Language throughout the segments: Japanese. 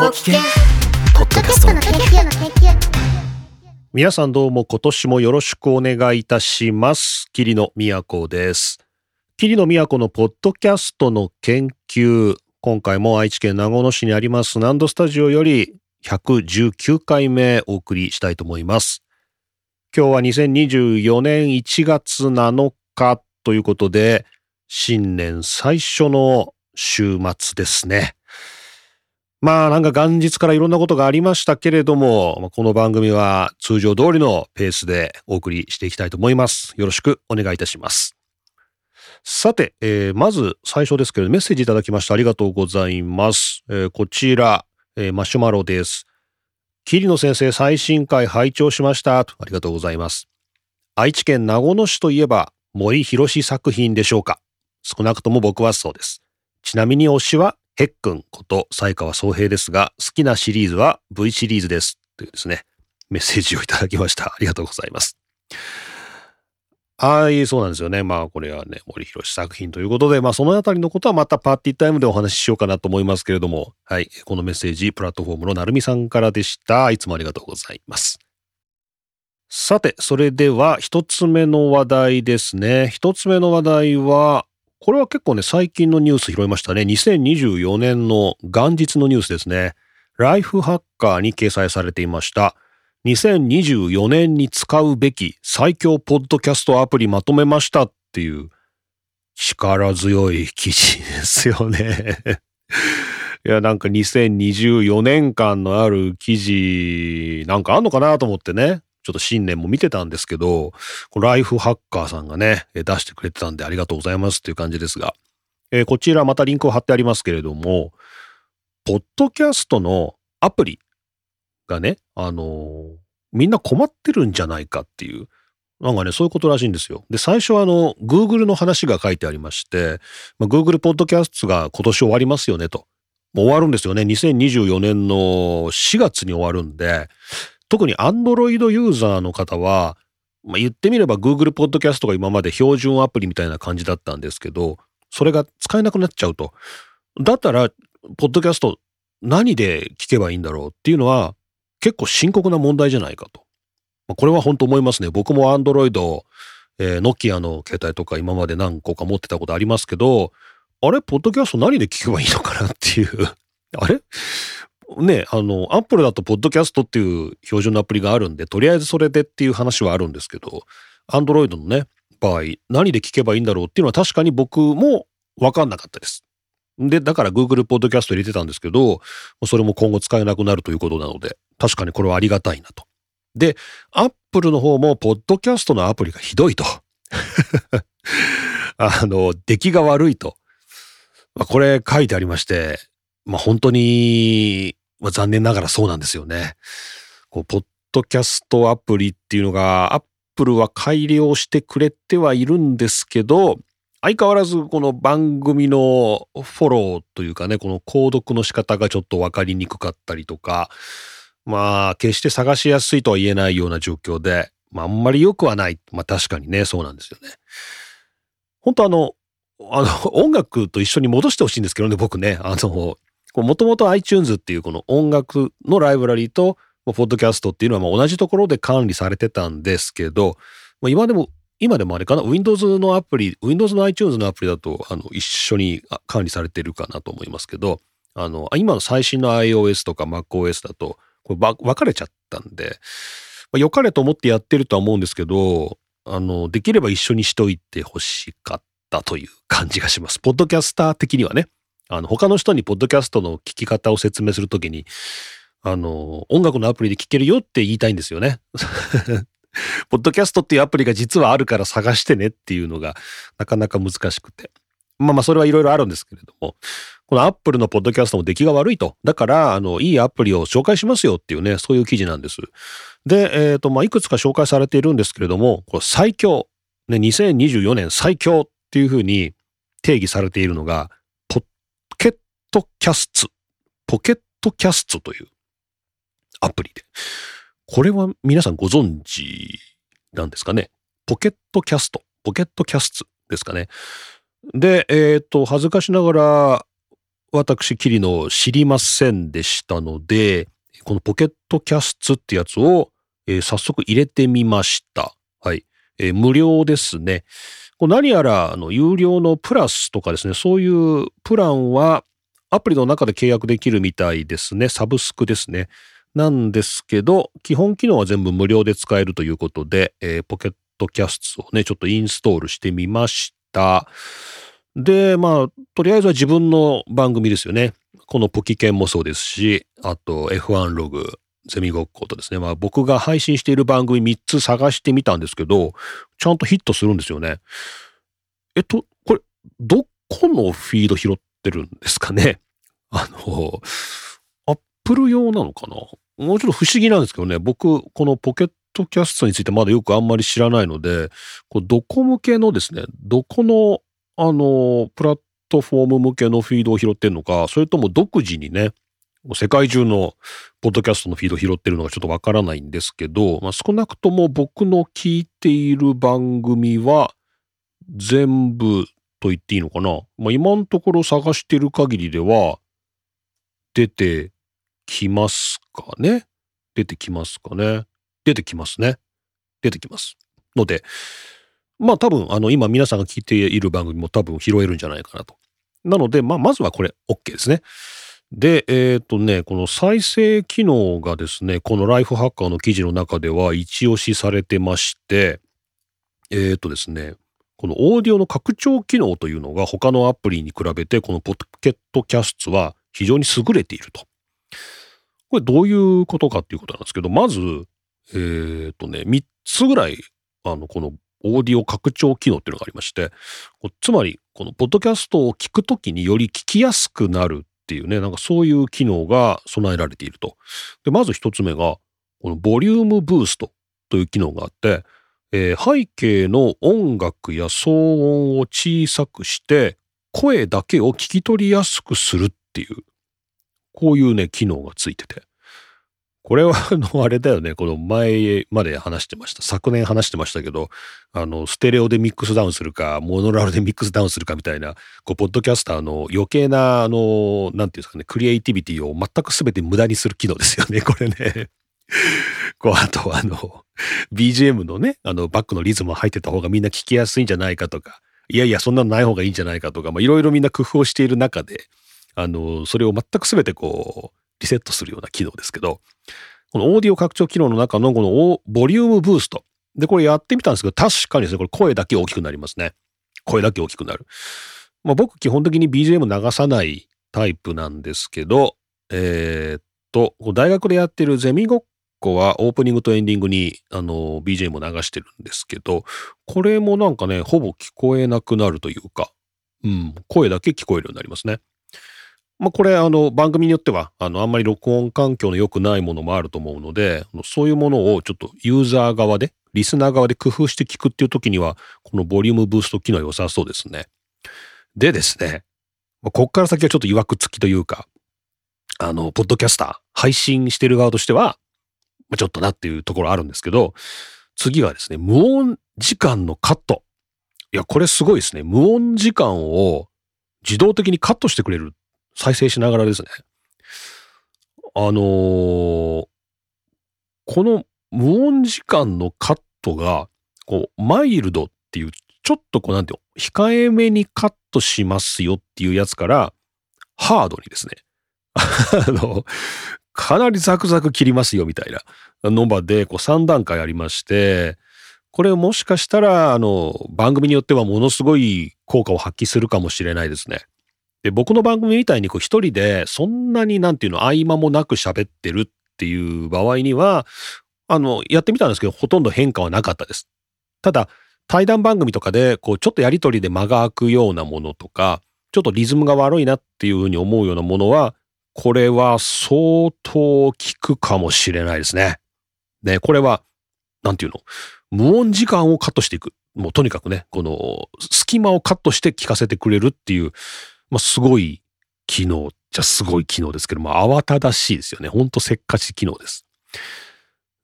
ポキケポッドキャストの研究の研究皆さんどうも今年もよろしくお願いいたします。桐野都です。桐野都のポッドキャストの研究。今回も愛知県名古屋市にありますナンドスタジオより119回目お送りしたいと思います。今日は2024年1月7日ということで、新年最初の週末ですね。まあなんか元日からいろんなことがありましたけれども、この番組は通常通りのペースでお送りしていきたいと思います。よろしくお願いいたします。さて、えーまず最初ですけどメッセージいただきましてありがとうございます。えーこちら、えーマシュマロです。桐野先生最新回拝聴しました。ありがとうございます。愛知県名古屋市といえば森博作品でしょうか。少なくとも僕はそうです。ちなみに推しはヘックンこと才川総平ですが、好きなシリーズは V シリーズです。というですね、メッセージをいただきました。ありがとうございます。はい、そうなんですよね。まあ、これはね、森博作品ということで、まあ、そのあたりのことはまたパーティータイムでお話ししようかなと思いますけれども、はい、このメッセージ、プラットフォームのなるみさんからでした。いつもありがとうございます。さて、それでは一つ目の話題ですね。一つ目の話題は、これは結構ね、最近のニュース拾いましたね。2024年の元日のニュースですね。ライフハッカーに掲載されていました。2024年に使うべき最強ポッドキャストアプリまとめましたっていう力強い記事ですよね。いや、なんか2024年間のある記事なんかあんのかなと思ってね。ちょっと新年も見てたんですけど、ライフハッカーさんがね、出してくれてたんでありがとうございますっていう感じですが、えーこちらまたリンクを貼ってありますけれども、ポッドキャストのアプリがね、あのーみんな困ってるんじゃないかっていう、なんかね、そういうことらしいんですよ。で、最初はあの、Google の話が書いてありまして、まあ、Google ポッドキャストが今年終わりますよねと。もう終わるんですよね。2024年の4月に終わるんで、特に Android ユーザーの方は、まあ、言ってみれば Google ポッドキャストが今まで標準アプリみたいな感じだったんですけど、それが使えなくなっちゃうと。だったら、ポッドキャスト何で聞けばいいんだろうっていうのは結構深刻な問題じゃないかと。まあこれは本当思いますね。僕も Android、えー、ノキアの携帯とか今まで何個か持ってたことありますけど、あれポッドキャスト何で聞けばいいのかなっていう。あれ？ね、あの、アップルだとポッドキャストっていう標準のアプリがあるんで、とりあえずそれでっていう話はあるんですけど、アンドロイドのね、場合、何で聞けばいいんだろうっていうのは確かに僕も分かんなかったです。で、だから Google ポッドキャスト入れてたんですけど、それも今後使えなくなるということなので、確かにこれはありがたいなと。で、アップルの方もポッドキャストのアプリがひどいと。あの、出来が悪いと。まあ、これ書いてありまして、まあ、本当に、まあ、残念ながらそうなんですよね。こう、ポッドキャストアプリっていうのが、アップルは改良してくれてはいるんですけど、相変わらずこの番組のフォローというかね、この購読の仕方がちょっとわかりにくかったりとか、まあ、決して探しやすいとは言えないような状況で、まあ、あんまり良くはない。まあ、確かにね、そうなんですよね。本当あの、あの、音楽と一緒に戻してほしいんですけどね、僕ね。あの、もともと iTunes っていうこの音楽のライブラリーと、ポッドキャストっていうのは同じところで管理されてたんですけど、今でも、今でもあれかな、Windows のアプリ、Windows の iTunes のアプリだと、一緒に管理されてるかなと思いますけど、の、今の最新の iOS とか MacOS だと、分かれちゃったんで、まあ、良かれと思ってやってるとは思うんですけど、できれば一緒にしといてほしかったという感じがします。ポッドキャスター的にはね。あの、他の人にポッドキャストの聞き方を説明するときに、あの、音楽のアプリで聞けるよって言いたいんですよね。ポッドキャストっていうアプリが実はあるから探してねっていうのがなかなか難しくて。まあまあそれはいろいろあるんですけれども、このアップルのポッドキャストも出来が悪いと。だから、あの、いいアプリを紹介しますよっていうね、そういう記事なんです。で、えっ、と、まあ、いくつか紹介されているんですけれども、これ最強、ね、2024年最強っていうふうに定義されているのが、 Pocket Casts、ポケットキャストというアプリで。これは皆さんご存知なんですかね？ポケットキャスト、ポケットキャストですかね？で、えっ、と、恥ずかしながら、私、これ知りませんでしたので、このポケットキャスツってやつを、えー早速入れてみました。はい。えー無料ですね。何やら、あの、有料のプラスとかですね、そういうプランは、アプリの中で契約できるみたいですね。サブスクですね。なんですけど、基本機能は全部無料で使えるということで、えーポケットキャストをね、ちょっとインストールしてみました。で、まあ、とりあえずは自分の番組ですよね。このポキケンもそうですし、あと F1 ログ、ゼミごっことですね。まあ僕が配信している番組3つ探してみたんですけど、ちゃんとヒットするんですよね。えっと、これ、どこのフィード拾ってるんですかね。あの、アップル用なのかな？もうちょっと不思議なんですけどね、僕、このポケットキャストについてまだよくあんまり知らないので、こうどこ向けのですね、どこの、あの、プラットフォーム向けのフィードを拾ってるのか、それとも独自にね、世界中のポッドキャストのフィードを拾ってるのがちょっとわからないんですけど、まあ、少なくとも僕の聞いている番組は全部と言っていいのかな？まあ、今のところ探してる限りでは出てきますかね？出てきますかね？出てきますね？出てきます。ので、まあ多分あの今皆さんが聞いている番組も多分拾えるんじゃないかなと。なので、まあまずはこれ OK ですね。で、えっ、とね、この再生機能がですね、このライフハッカーの記事の中では一押しされてまして、えっ、とですね、このオーディオの拡張機能というのが他のアプリに比べてこのポケットキャストは非常に優れていると。これどういうことかっていうことなんですけど、まず、えっ、とね、3つぐらい、あの、このオーディオ拡張機能っていうのがありまして、つまり、このポッドキャストを聞くときにより聞きやすくなるっていうね、なんかそういう機能が備えられていると。で、まず一つ目が、このボリュームブーストという機能があって、えー背景の音楽や騒音を小さくして、声だけを聞き取りやすくするっていう、こういうね、機能がついてて。これは、あの、あれだよね。この前まで話してました。昨年話してましたけど、あの、ステレオでミックスダウンするか、モノラルでミックスダウンするかみたいな、こう、ポッドキャスターの余計な、あの、なんていうんですかね、クリエイティビティを全く全て無駄にする機能ですよね、これね。こう、あと、あの、BGM のね、あの、バックのリズム入ってた方がみんな聞きやすいんじゃないかとか、いやいや、そんなのない方がいいんじゃないかとか、まあ、いろいろみんな工夫をしている中で、あの、それを全く全てこう、リセットするような機能ですけど、このオーディオ拡張機能の中のこのボリュームブースト。で、これやってみたんですけど、確かにですね、これ声だけ大きくなりますね。声だけ大きくなる。まあ僕基本的に BGM 流さないタイプなんですけど、えーっと、大学でやってるゼミごっこはオープニングとエンディングにあの BGM を流してるんですけど、これもなんかね、ほぼ聞こえなくなるというか、うん、声だけ聞こえるようになりますね。まあこれあの番組によってはあのあんまり録音環境の良くないものもあると思うので、そういうものをちょっとユーザー側で、リスナー側で工夫して聞くっていう時には、このボリュームブースト機能良さそうですね。でですね、まあこっから先はちょっと曰く付きというか、あの、ポッドキャスター、配信してる側としては、まあちょっとなっていうところあるんですけど、次はですね、無音時間のカット。いや、これすごいですね。無音時間を自動的にカットしてくれる。再生しながらですね。あのーこの無音時間のカットが、こう、マイルドっていう、ちょっとこう、なんていう、控えめにカットしますよっていうやつから、ハードにですね。あの、かなりザクザク切りますよみたいなの場で、こう3段階ありまして、これもしかしたら、あの、番組によってはものすごい効果を発揮するかもしれないですね。で、僕の番組みたいにこう一人でそんなになんていうの合間もなく喋ってるっていう場合には、あの、やってみたんですけど、ほとんど変化はなかったです。ただ、対談番組とかで、こう、ちょっとやりとりで間が空くようなものとか、ちょっとリズムが悪いなっていうふうに思うようなものは、これは相当効くかもしれないですね。ね、これは、なんていうの？無音時間をカットしていく。もうとにかくね、この隙間をカットして聞かせてくれるっていう、まあ、すごい機能じゃすごい機能ですけど、まあ、慌ただしいですよね。ほんとせっかち機能です。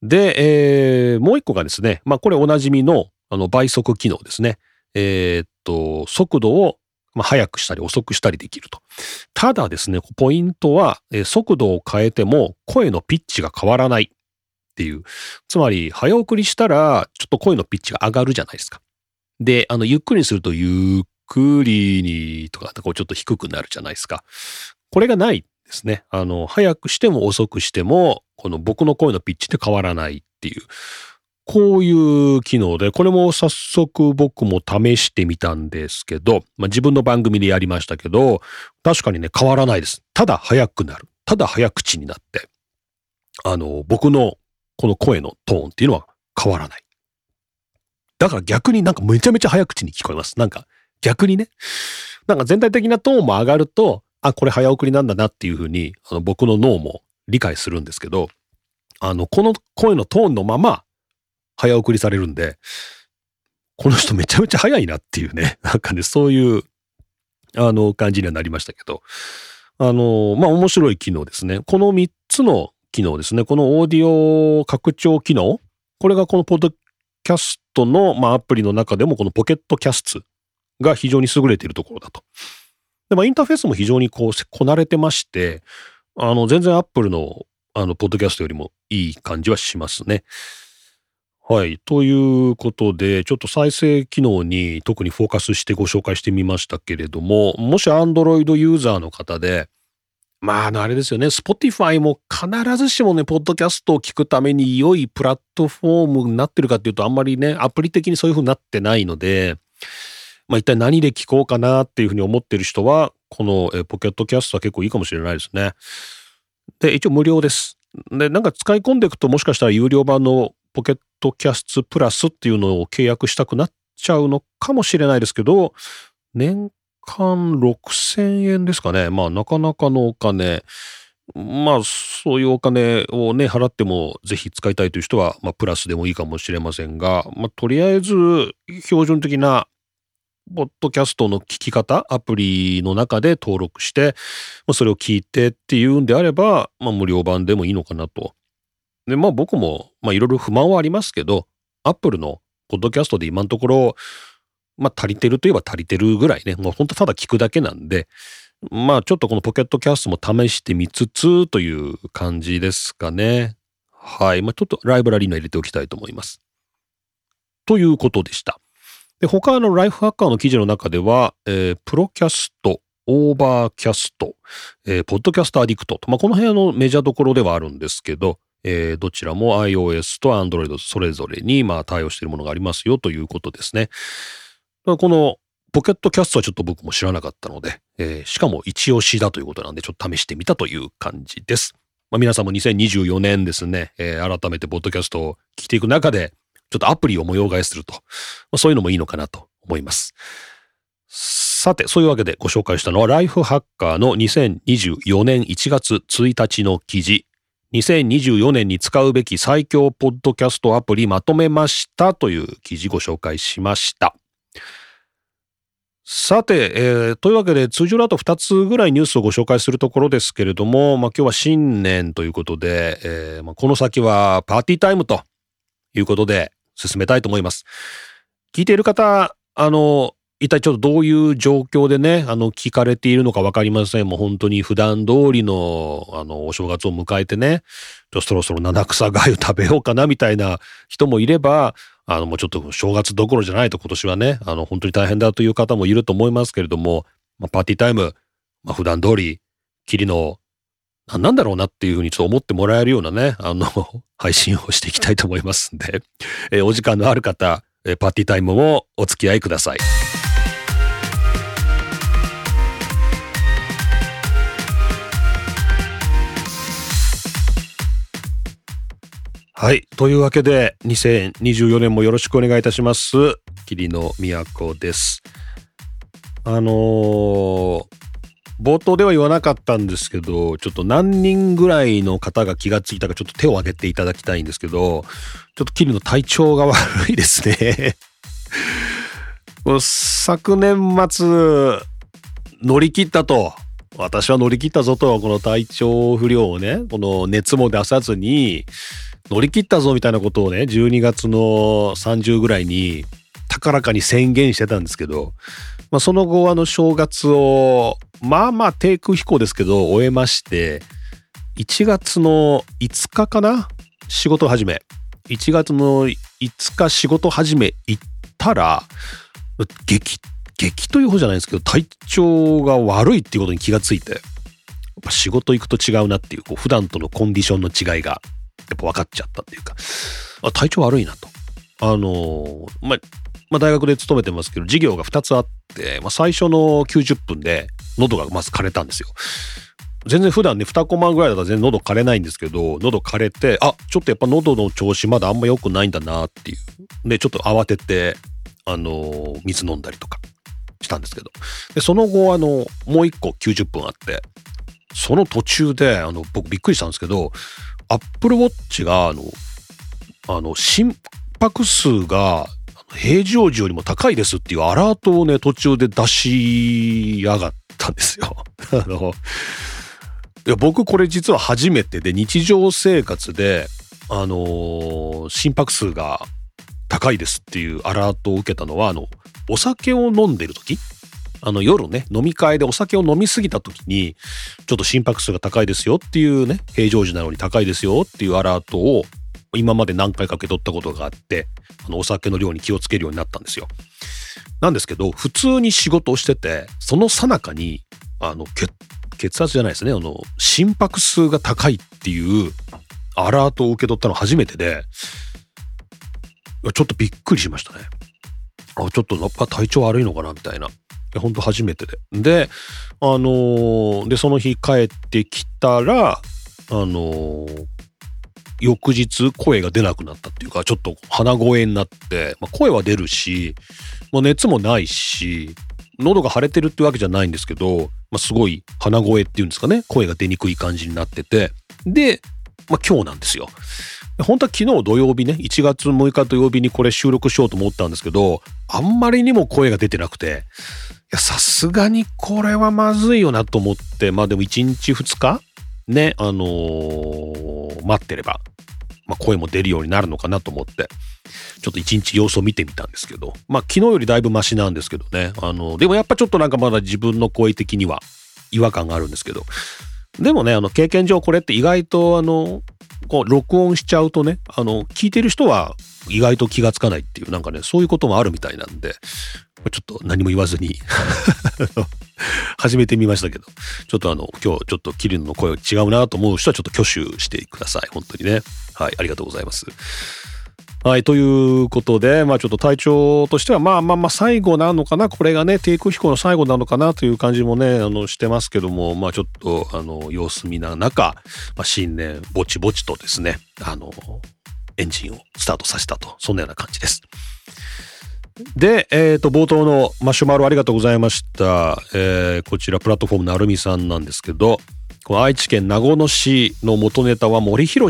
で、えーもう一個がですね、まあ、これおなじみの、あの、倍速機能ですね。えーっと、速度をまあ、早くしたり遅くしたりできると。ただですね、ポイントは、え速度を変えても声のピッチが変わらないっていう。つまり、早送りしたら、ちょっと声のピッチが上がるじゃないですか。で、あの、ゆっくりにすると、ゆっくりにとか、こうちょっと低くなるじゃないですか。これがないですね。あの、早くしても遅くしても、この僕の声のピッチって変わらないっていう。こういう機能で、これも早速僕も試してみたんですけど、まあ、自分の番組でやりましたけど、確かにね、変わらないです。ただ早くなる。ただ早口になって、あの、僕のこの声のトーンっていうのは変わらない。だから逆になんかめちゃめちゃ早口に聞こえます。なんか逆にね、なんか全体的なトーンも上がると、あ、これ早送りなんだなっていうふうに、あの僕の脳も理解するんですけど、あの、この声のトーンのまま早送りされるんで、この人めちゃめちゃ早いなっていうね、なんかね、そういう、あの、感じにはなりましたけど、あの、まあ、面白い機能ですね。この3つの機能ですね。このオーディオ拡張機能、これがこのポッドキャストの、まあ、アプリの中でもこのポケットキャストが非常に優れているところだと。で、まあ、インターフェースも非常にこう、こなれてまして、あの、全然アップルの、あの、ポッドキャストよりもいい感じはしますね。はい。ということで、ちょっと再生機能に特にフォーカスしてご紹介してみましたけれども、もし Android ユーザーの方で、まあ、あの、あれですよね。Spotify も必ずしもね、ポッドキャストを聞くために良いプラットフォームになってるかっていうと、あんまりね、アプリ的にそういう風になってないので、まあ一体何で聞こうかなっていうふうに思ってる人は、このえポケットキャストは結構いいかもしれないですね。で、一応無料です。で、なんか使い込んでいくともしかしたら有料版のポケットキャストプラスっていうのを契約したくなっちゃうのかもしれないですけど、年間6000円ですかね。まあなかなかのお金。まあそういうお金をね、払ってもぜひ使いたいという人は、まあプラスでもいいかもしれませんが、まあとりあえず標準的なポッドキャストの聞き方、アプリの中で登録して、まあ、それを聞いてっていうんであれば、まあ、無料版でもいいのかなと。で、まあ僕も、まあいろいろ不満はありますけど、アップルのポッドキャストで今のところ、まあ足りてるといえば足りてるぐらいね、もう本当ただ聞くだけなんで、まあちょっとこのポケットキャストも試してみつつという感じですかね。はい。まあちょっとライブラリーには入れておきたいと思います。ということでした。で、他のライフハッカーの記事の中では、えープロキャスト、オーバーキャスト、えーポッドキャストアディクトと、まあ、この辺のメジャーどころではあるんですけど、えーどちらも iOS と Android それぞれに、まあ、対応しているものがありますよということですね。このポケットキャストはちょっと僕も知らなかったので、えーしかも一押しだということなんで、ちょっと試してみたという感じです。まあ、皆さんも2024年ですね、えー改めてポッドキャストを聞いていく中で、ちょっとアプリを模様替えすると、まあ、そういうのもいいのかなと思います。さて、そういうわけでご紹介したのは、ライフハッカーの2024年1月1日の記事、2024年に使うべき最強ポッドキャストアプリまとめましたという記事ご紹介しました。さて、えーというわけで通常だと2つぐらいニュースをご紹介するところですけれども、まあ、今日は新年ということで、えーまあ、この先はパーティータイムということで進めたいと思います。聞いている方、あの、一体ちょっとどういう状況でね、あの、聞かれているのかわかりません。もう本当に普段通りの、あの、お正月を迎えてね、そろそろ七草がゆ食べようかなみたいな人もいれば、あの、もうちょっと正月どころじゃないと今年はね、あの、本当に大変だという方もいると思いますけれども、まあ、パーティータイム、まあ、普段通り、キリの、何なんだろうなっていうふうにちょっと思ってもらえるようなね、あの、配信をしていきたいと思いますんで、えーお時間のある方、パーティータイムもお付き合いください。はい。というわけで、2024年もよろしくお願いいたします。霧の都です。あのー冒頭では言わなかったんですけど、ちょっと何人ぐらいの方が気がついたかちょっと手を挙げていただきたいんですけど、ちょっと霧の体調が悪いですね。昨年末、乗り切ったと。私は乗り切ったぞと、この体調不良をね、この熱も出さずに、乗り切ったぞみたいなことをね、12月の30ぐらいに高らかに宣言してたんですけど、まあ、その後あの正月をまあまあ低空飛行ですけど終えまして1月の5日かな仕事始め。1月の5日仕事始め行ったら激激という方じゃないんですけど体調が悪いっていうことに気がついてやっぱ仕事行くと違うなっていうこう普段とのコンディションの違いが。っぱ分かっちゃったっていうかあ体調悪いなと。あの、まあまあ、大学で勤めてますけど授業が2つあって、まあ、最初の90分で喉がまず枯れたんですよ。全然普段ね2コマぐらいだったら全然喉枯れないんですけど喉枯れてあちょっとやっぱ喉の調子まだあんま良くないんだなっていう。でちょっと慌ててあの水飲んだりとかしたんですけど。でその後あのもう一個90分あってその途中であの僕びっくりしたんですけどアップルウォッチがあのあの心拍数が平常時よりも高いですっていうアラートをね途中で出しやがったんですよ。あのいや僕これ実は初めてで日常生活であの、心拍数が高いですっていうアラートを受けたのはあのお酒を飲んでる時あの夜ね飲み会でお酒を飲みすぎた時にちょっと心拍数が高いですよっていうね平常時なのに高いですよっていうアラートを今まで何回か受け取ったことがあってあのお酒の量に気をつけるようになったんですよ。なんですけど普通に仕事をしててその最中にあの血血圧じゃないですねあの心拍数が高いっていうアラートを受け取ったの初めてでちょっとびっくりしましたね。あちょっとやっぱ体調悪いのかなみたいな。本当初めてで。で、あのー、で、その日帰ってきたら、あのー、翌日声が出なくなったっていうか、ちょっと鼻声になって、まあ、声は出るし、まあ、熱もないし、喉が腫れてるってわけじゃないんですけど、まあ、すごい鼻声っていうんですかね、声が出にくい感じになってて、で、まあ、今日なんですよ。本当は昨日土曜日ね、1月6日土曜日にこれ収録しようと思ったんですけど、あんまりにも声が出てなくて、さすがにこれはまずいよなと思って、まあでも1日2日？ね、あのー、待ってれば、まあ、声も出るようになるのかなと思って、ちょっと一日様子を見てみたんですけど、まあ昨日よりだいぶマシなんですけどね、あの、でもやっぱちょっとなんかまだ自分の声的には違和感があるんですけど、でもね、あの、経験上これって意外とあの、こう、録音しちゃうとね、あの、聞いてる人は意外と気がつかないっていう、なんかね、そういうこともあるみたいなんで、ちょっと何も言わずに 始めてみましたけど、ちょっとあの、今日ちょっとキリンの声が違うなと思う人はちょっと挙手してください。本当にね。はい、ありがとうございます。はい、ということで、まあちょっと体調としては、まあまあまあ最後なのかな、これがね、低空飛行の最後なのかな？という感じもね、あの、してますけども、まあちょっと、あの、様子見な中、まあ、新年、ぼちぼちとですね、あの、エンジンをスタートさせたと、そんなような感じです。で、えっ、ー、と、冒頭のマシュマロありがとうございました。えー、こちら、プラットフォームなるみさんなんですけど、この愛知県名護市の元ネタは森博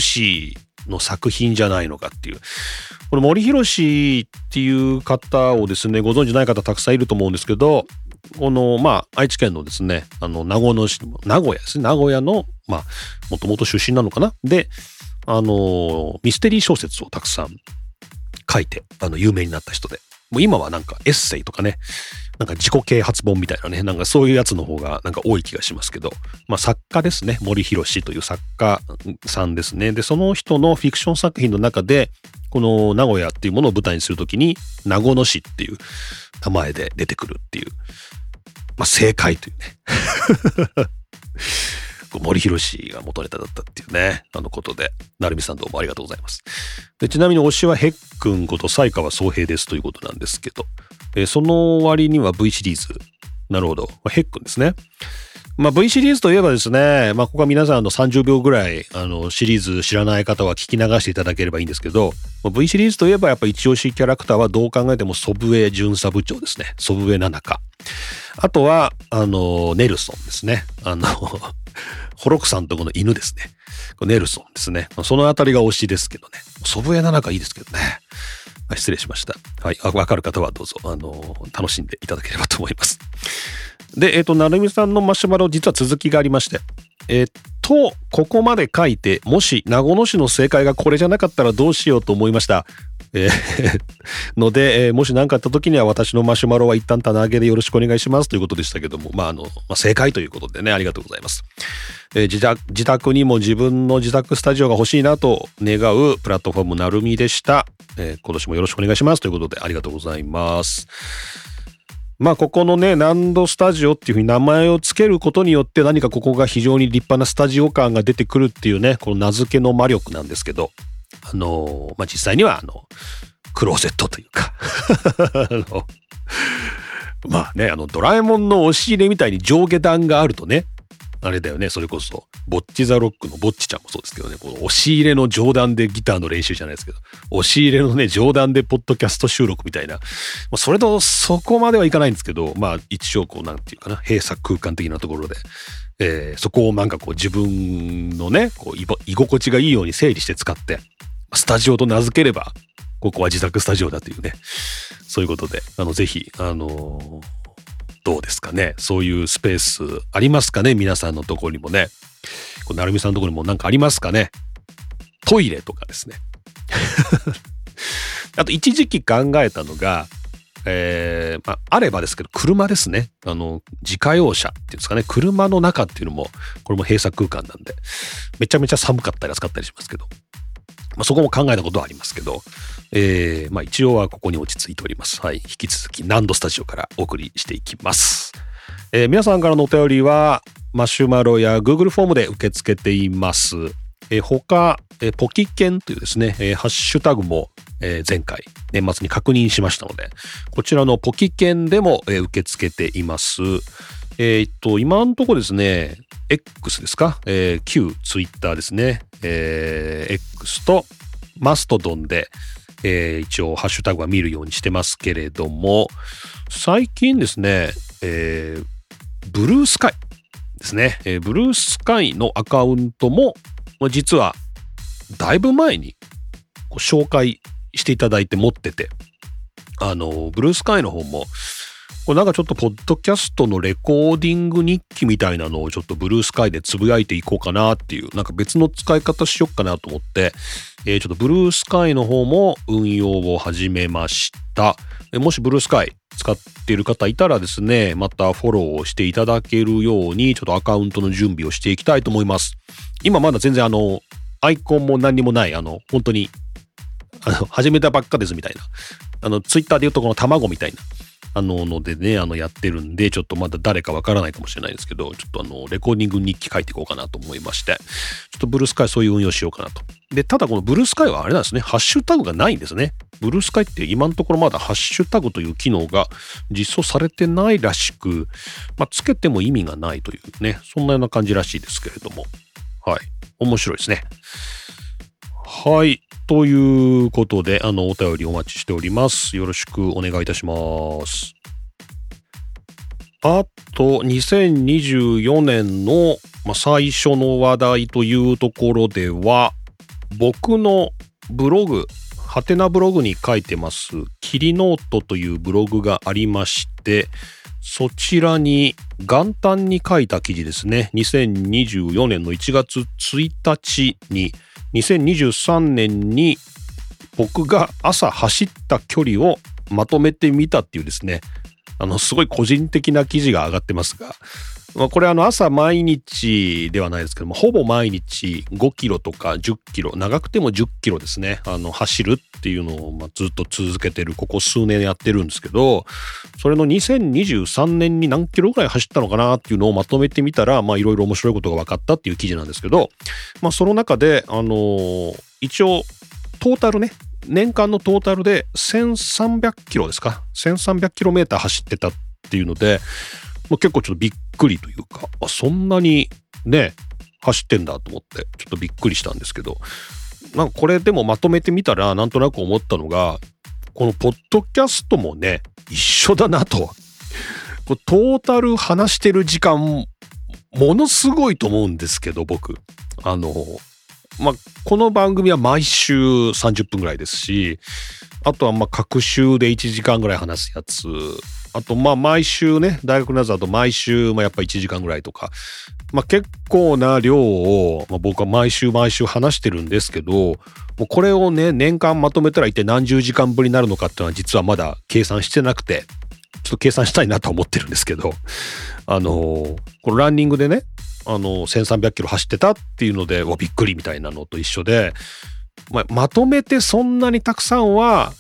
の作品じゃないのかっていう。この森博っていう方をですね、ご存知ない方たくさんいると思うんですけど、この、まあ、愛知県のですね、あの、名護の市、名古屋ですね、名古屋の、まあ、もともと出身なのかなで、あの、ミステリー小説をたくさん書いて、あの、有名になった人で。もう今はなんかエッセイとかね、なんか自己啓発本みたいなね、なんかそういうやつの方がなんか多い気がしますけど、まあ作家ですね、森博という作家さんですね。で、その人のフィクション作品の中で、この名古屋っていうものを舞台にするときに、名護市っていう名前で出てくるっていう、まあ正解というね。森博が元ネタだったっていうね、あのことで、成美さんどうもありがとうございます。でちなみに推しはヘックンこと西川宗平ですということなんですけど、えー、その割には V シリーズ。なるほど。ま、ヘックンですね。まあ、V シリーズといえばですね、まあ、ここは皆さんの30秒ぐらい、あの、シリーズ知らない方は聞き流していただければいいんですけど、ま V シリーズといえばやっぱ一押しキャラクターはどう考えても祖父江巡査部長ですね。祖父江七香。あとは、あの、ネルソンですね。あの ホロクさんとこの犬ですね。ネルソンですね。そのあたりが推しですけどね。祖父江七香いいですけどね。失礼しました。はい。わかる方はどうぞ、あの、楽しんでいただければと思います。で、えっ、ー、と、なるみさんのマシュマロ、実は続きがありまして。えっ、と、ここまで書いて、もし、名護の市の正解がこれじゃなかったらどうしようと思いました。えー ので、えーもし何かあった時には私のマシュマロは一旦棚上げでよろしくお願いしますということでしたけども、まあ、あの、まあ、正解ということでね、ありがとうございます。えー自宅、自宅にも自分の自宅スタジオが欲しいなと願うプラットフォームなるみでした。えー今年もよろしくお願いしますということでありがとうございます。まあここのね、ナンドスタジオっていうふうに名前を付けることによって何かここが非常に立派なスタジオ感が出てくるっていうね、この名付けの魔力なんですけど、あのまあ実際にはあの、クローゼットというか、あのまあね、あのドラえもんの押し入れみたいに上下段があるとね、あれだよね、それこそ、ボッチザロックのボッチちゃんもそうですけどね、この押し入れの上段でギターの練習じゃないですけど、押し入れのね、上段でポッドキャスト収録みたいな、まそれとそこまではいかないんですけど、まあ一応こうなんていうかな、閉鎖空間的なところで、えーそこをなんかこう自分のね、こう居心地がいいように整理して使って、スタジオと名付ければ、ここは自宅スタジオだというね、そういうことで、あの、ぜひ、あのーどうですかね。そういうスペースありますかね？皆さんのところにもね。こうなるみさんのところにもなんかありますかね？トイレとかですね。あと一時期考えたのが、えーまあ、あればですけど、車ですね。あの、自家用車っていうんですかね。車の中っていうのも、これも閉鎖空間なんで、めちゃめちゃ寒かったり暑かったりしますけど、まあ、そこも考えたことはありますけど、えーまあ、一応はここに落ち着いております。はい。引き続き、ナンドスタジオからお送りしていきます。えー皆さんからのお便りは、マシュマロや Google フォームで受け付けています。えー他、えポキケンというですね、えハッシュタグも、え前回、年末に確認しましたので、こちらのポキケンでも、え受け付けています。えーっと、今のとこですね、X ですか、えー旧 Twitter ですね、えー X とマストドンで、えー一応ハッシュタグは見るようにしてますけれども、最近ですね、えーブルースカイですね、えーブルースカイのアカウントも、実はだいぶ前にこう紹介していただいて持ってて、あの、ブルースカイの方も、これなんかちょっとポッドキャストのレコーディング日記みたいなのをちょっとブルースカイでつぶやいていこうかなっていう、なんか別の使い方しよっかなと思って、えーちょっとブルースカイの方も運用を始めました。もしブルースカイ使っている方いたらですね、またフォローをしていただけるように、ちょっとアカウントの準備をしていきたいと思います。今まだ全然あの、アイコンも何にもない、あの、本当に、あの、始めたばっかですみたいな。あの、ツイッターで言うとこの卵みたいな。あの、のでね、あの、やってるんで、ちょっとまだ誰かわからないかもしれないですけど、ちょっとあの、レコーディング日記書いていこうかなと思いまして、ちょっとブルースカイそういう運用しようかなと。で、ただこのブルースカイはあれなんですね、ハッシュタグがないんですね。ブルースカイって今のところまだハッシュタグという機能が実装されてないらしく、まあ、つけても意味がないというね、そんなような感じらしいですけれども。はい。面白いですね。はい。ということで、あの、お便りお待ちしております。よろしくお願いいたします。あと、2024年の、ま、最初の話題というところでは、僕のブログ、ハテナブログに書いてます、キリノートというブログがありまして、そちらに元旦に書いた記事ですね。2024年の1月1日に、2023年に僕が朝走った距離をまとめてみたっていうですね、あの、すごい個人的な記事が上がってますが、まあ、これあの朝毎日ではないですけども、ほぼ毎日5キロとか10キロ、長くても10キロですね、あの、走るっていうのをまずっと続けてる、ここ数年やってるんですけど、それの2023年に何キロぐらい走ったのかなっていうのをまとめてみたら、いろいろ面白いことが分かったっていう記事なんですけど、まあその中で、あの一応、トータルね、年間のトータルで1300キロですか ?1300 キロメーター走ってたっていうので、結構ちょっとびっくりというか、あそんなにね、走ってんだと思って、ちょっとびっくりしたんですけど、なんかこれでもまとめてみたら、なんとなく思ったのが、このポッドキャストもね、一緒だなと。トータル話してる時間、ものすごいと思うんですけど、僕。あの、まあ、この番組は毎週30分ぐらいですし、あとはまあ、各週で1時間ぐらい話すやつ。あとまあ毎週ね、大学のやつだと毎週、まあやっぱ1時間ぐらいとか、まあ結構な量を、まあ、僕は毎週毎週話してるんですけど、もうこれをね、年間まとめたら一体何十時間ぶりになるのかっていうのは実はまだ計算してなくて、ちょっと計算したいなと思ってるんですけど、あのー、このランニングでね、あのー、1300キロ走ってたっていうので、びっくりみたいなのと一緒で、まあ、まとめてそんなにたくさんは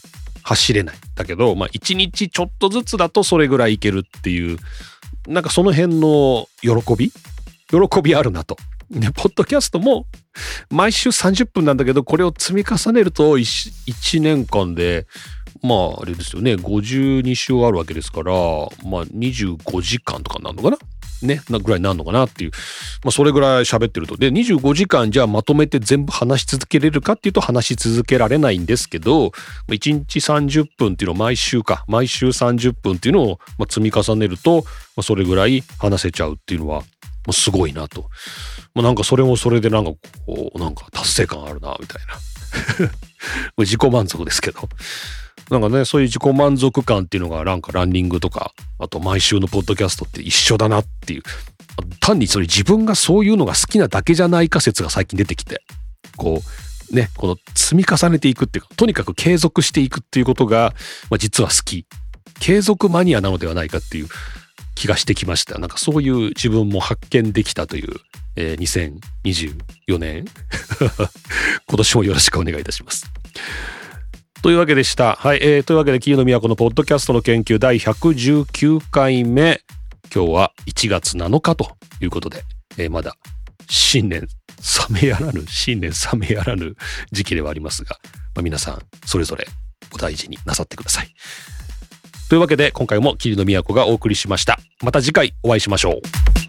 走れない。だけど、まあ、1日ちょっとずつだとそれぐらいいけるっていう、なんかその辺の喜び？喜びあるなと。ね、ポッドキャストも毎週30分なんだけど、これを積み重ねると 1, 1年間で、まああれですよね、52週あるわけですから、まあ25時間とかになるのかな？ね、なぐらいになるのかなっていう。まあ、それぐらい喋ってると。で、25時間じゃあまとめて全部話し続けれるかっていうと話し続けられないんですけど、1日30分っていうのを毎週か、毎週30分っていうのを積み重ねると、ま、それぐらい話せちゃうっていうのは、すごいなと。まあ、なんかそれもそれでなんかこう、なんか達成感あるな、みたいな。自己満足ですけど。なんかね、そういう自己満足感っていうのがなんかランニングとか、あと毎週のポッドキャストって一緒だなっていう。単にそれ自分がそういうのが好きなだけじゃないか説が最近出てきて、こう、ね、この積み重ねていくっていうか、とにかく継続していくっていうことが、まあ、実は好き。継続マニアなのではないかっていう気がしてきました。なんかそういう自分も発見できたという、えー、2024年 今年もよろしくお願いいたします。というわけでした。はい、えー、というわけで、キーの都のポッドキャストの研究第119回目。今日は1月7日ということで、えー、まだ新年冷めやらぬ、新年冷めやらぬ時期ではありますが、まあ、皆さんそれぞれお大事になさってください。というわけで今回も霧の都がお送りしました。また次回お会いしましょう。